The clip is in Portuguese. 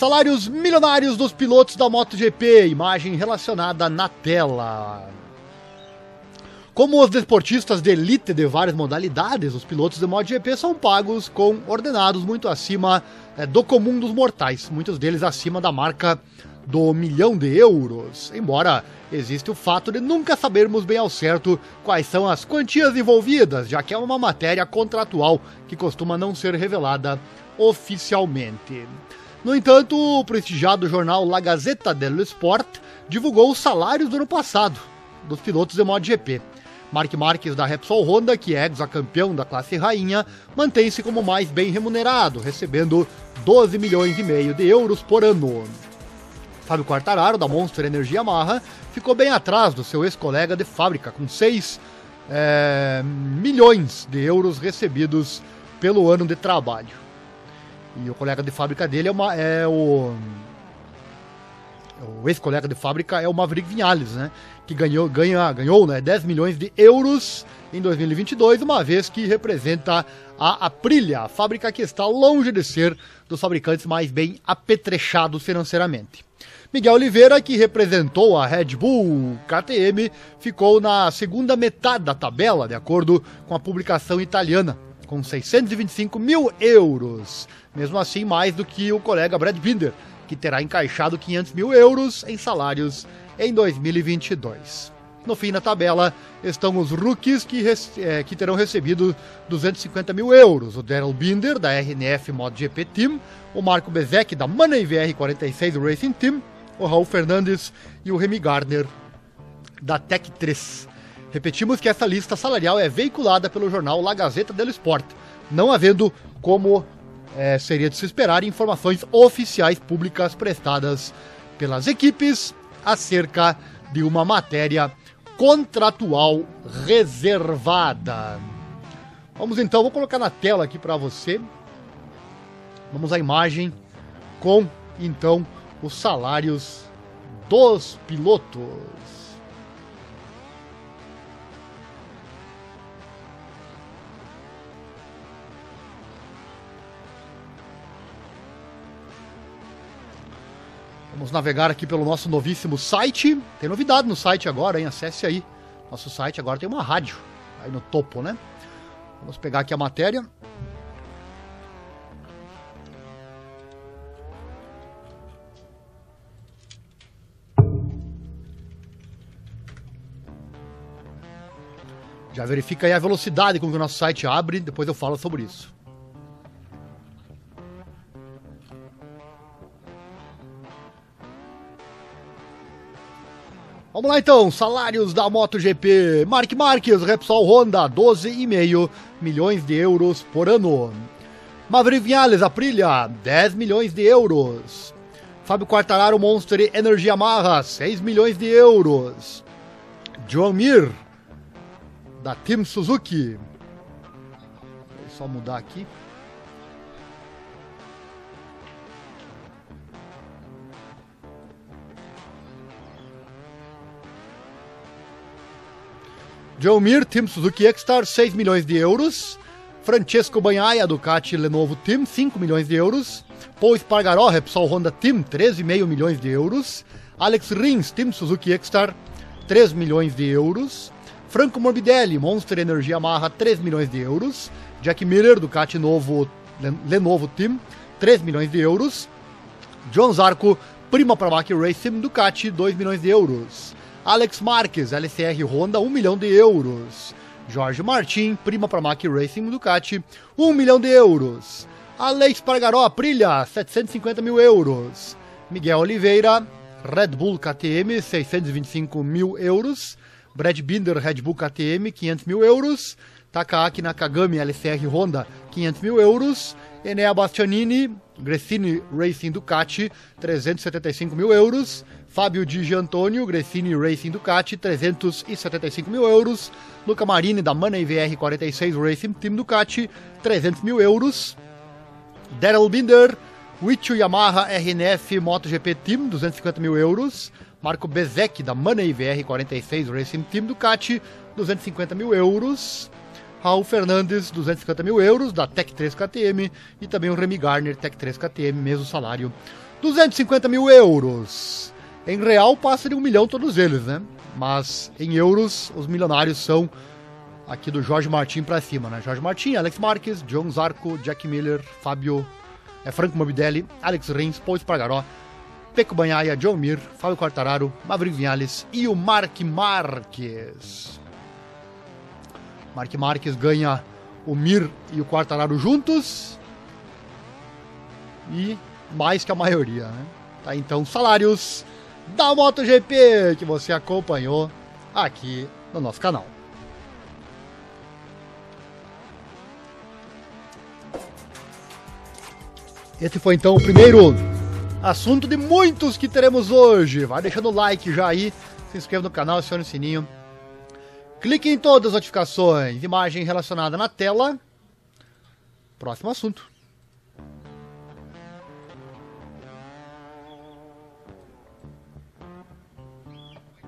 Salários milionários dos pilotos da MotoGP, imagem relacionada na tela. Como os desportistas de elite de várias modalidades, os pilotos de MotoGP são pagos com ordenados muito acima é, do comum dos mortais, muitos deles acima da marca do milhão de euros. Embora existe o fato de nunca sabermos bem ao certo quais são as quantias envolvidas, já que é uma matéria contratual que costuma não ser revelada oficialmente. No entanto, o prestigiado jornal La Gazzetta dello Sport divulgou os salários do ano passado dos pilotos de MotoGP. Mark Marques da Repsol Honda, que é ex-campeão da classe rainha, mantém-se como mais bem remunerado, recebendo 12 milhões e meio de euros por ano. Fábio Quartararo, da Monster Energia Yamaha, ficou bem atrás do seu ex-colega de fábrica, com 6 é, milhões de euros recebidos pelo ano de trabalho. E o colega de fábrica dele é, uma, é o o ex-colega de fábrica é o Maverick Vinales, né? Que ganhou, ganha, ganhou né, 10 milhões de euros em 2022, uma vez que representa a Aprilia, a fábrica que está longe de ser dos fabricantes mais bem apetrechados financeiramente. Miguel Oliveira, que representou a Red Bull KTM, ficou na segunda metade da tabela, de acordo com a publicação italiana, com 625 mil euros. Mesmo assim, mais do que o colega Brad Binder, que terá encaixado 500 mil euros em salários em 2022. No fim da tabela estão os rookies que, é, que terão recebido 250 mil euros. O Daryl Binder, da RNF MotoGP Team, o Marco Bezek, da Money VR46 Racing Team, o Raul Fernandes e o Remy Gardner, da Tech 3. Repetimos que essa lista salarial é veiculada pelo jornal La Gazeta dello Sport, não havendo como é, seria de se esperar informações oficiais públicas prestadas pelas equipes acerca de uma matéria contratual reservada. Vamos então, vou colocar na tela aqui para você. Vamos à imagem com então os salários dos pilotos. Vamos navegar aqui pelo nosso novíssimo site. Tem novidade no site agora, hein? Acesse aí. Nosso site agora tem uma rádio aí no topo, né? Vamos pegar aqui a matéria. Já verifica aí a velocidade com que o nosso site abre, depois eu falo sobre isso. Vamos lá então, salários da MotoGP. Mark Marques, Repsol Honda, 12,5 milhões de euros por ano. Maverick Vinales, Aprilia, 10 milhões de euros. Fábio Quartararo, Monster Energy Yamaha, 6 milhões de euros. John Mir, da Team Suzuki. Vou só mudar aqui. John Mir, Team Suzuki X-Star, 6 milhões de euros. Francesco Banhaia, Ducati Lenovo Team, 5 milhões de euros. Paul Spargaró, Repsol Honda Team, 13,5 milhões de euros. Alex Rins, Team Suzuki X-Star, 3 milhões de euros. Franco Morbidelli, Monster Energia Yamaha, 3 milhões de euros. Jack Miller, Ducati Novo, Lenovo Team, 3 milhões de euros. John Zarco, Prima Pramac Racing, Ducati, 2 milhões de euros. Alex Marques, LCR Honda, 1 milhão de euros. Jorge Martin, prima para Mack Racing Ducati, 1 milhão de euros. Alex Pargaró, Aprilia, 750 mil euros. Miguel Oliveira, Red Bull KTM, 625 mil euros. Brad Binder, Red Bull KTM, 500 mil euros. Takaaki Nakagami, LCR Honda, 500 mil euros. Enea Bastianini, Gresini Racing Ducati, 375 mil euros. Fábio Di Giantonio, Gresini Racing Ducati, 375 mil euros. Luca Marini, da Money VR 46 Racing Team Ducati, 300 mil euros. Daryl Binder, Wichu Yamaha RNF MotoGP Team, 250 mil euros. Marco Bezek, da Money VR 46 Racing Team Ducati, 250 mil euros. Raul Fernandes, 250 mil euros, da Tech 3 KTM. E também o Remy Garner, Tech 3 KTM, mesmo salário 250 mil euros. Em real passa de um milhão todos eles, né? Mas em euros os milionários são aqui do Jorge Martin para cima, né? Jorge Martin, Alex Marques, John Zarco, Jack Miller, Fábio, é Franco Morbidelli, Alex Rins, Paul Espargaró, Peco Banhaia, John Mir, Fábio Quartararo, Maverick Vinhales e o Mark Marques. Mark Marques ganha o Mir e o Quartararo juntos. E mais que a maioria, né? Tá então salários da MotoGP que você acompanhou aqui no nosso canal. Esse foi então o primeiro assunto de muitos que teremos hoje. Vai deixando o like já aí, se inscreva no canal, acione o sininho. Clique em todas as notificações, imagem relacionada na tela. Próximo assunto.